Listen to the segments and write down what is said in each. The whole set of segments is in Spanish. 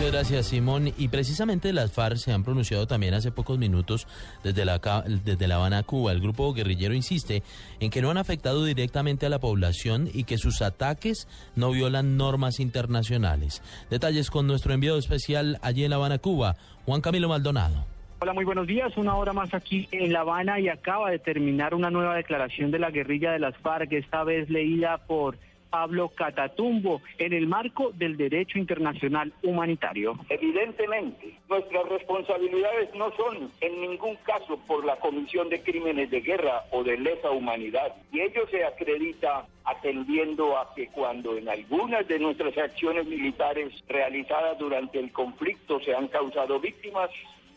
Muchas gracias, Simón. Y precisamente las FARC se han pronunciado también hace pocos minutos desde la, desde la Habana, Cuba. El grupo guerrillero insiste en que no han afectado directamente a la población y que sus ataques no violan normas internacionales. Detalles con nuestro enviado especial allí en La Habana, Cuba, Juan Camilo Maldonado. Hola, muy buenos días. Una hora más aquí en La Habana y acaba de terminar una nueva declaración de la guerrilla de las FARC, esta vez leída por Pablo Catatumbo en el marco del derecho internacional humanitario. Evidentemente, nuestras responsabilidades no son en ningún caso por la comisión de crímenes de guerra o de lesa humanidad, y ello se acredita atendiendo a que cuando en algunas de nuestras acciones militares realizadas durante el conflicto se han causado víctimas,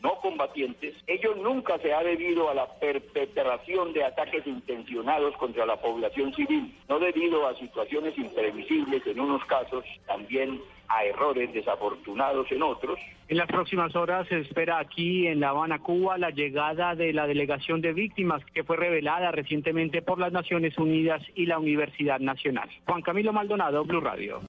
no combatientes, ello nunca se ha debido a la perpetración de ataques intencionados contra la población civil, no debido a situaciones imprevisibles en unos casos, también a errores desafortunados en otros. En las próximas horas se espera aquí en La Habana, Cuba, la llegada de la delegación de víctimas que fue revelada recientemente por las Naciones Unidas y la Universidad Nacional. Juan Camilo Maldonado, Blue Radio.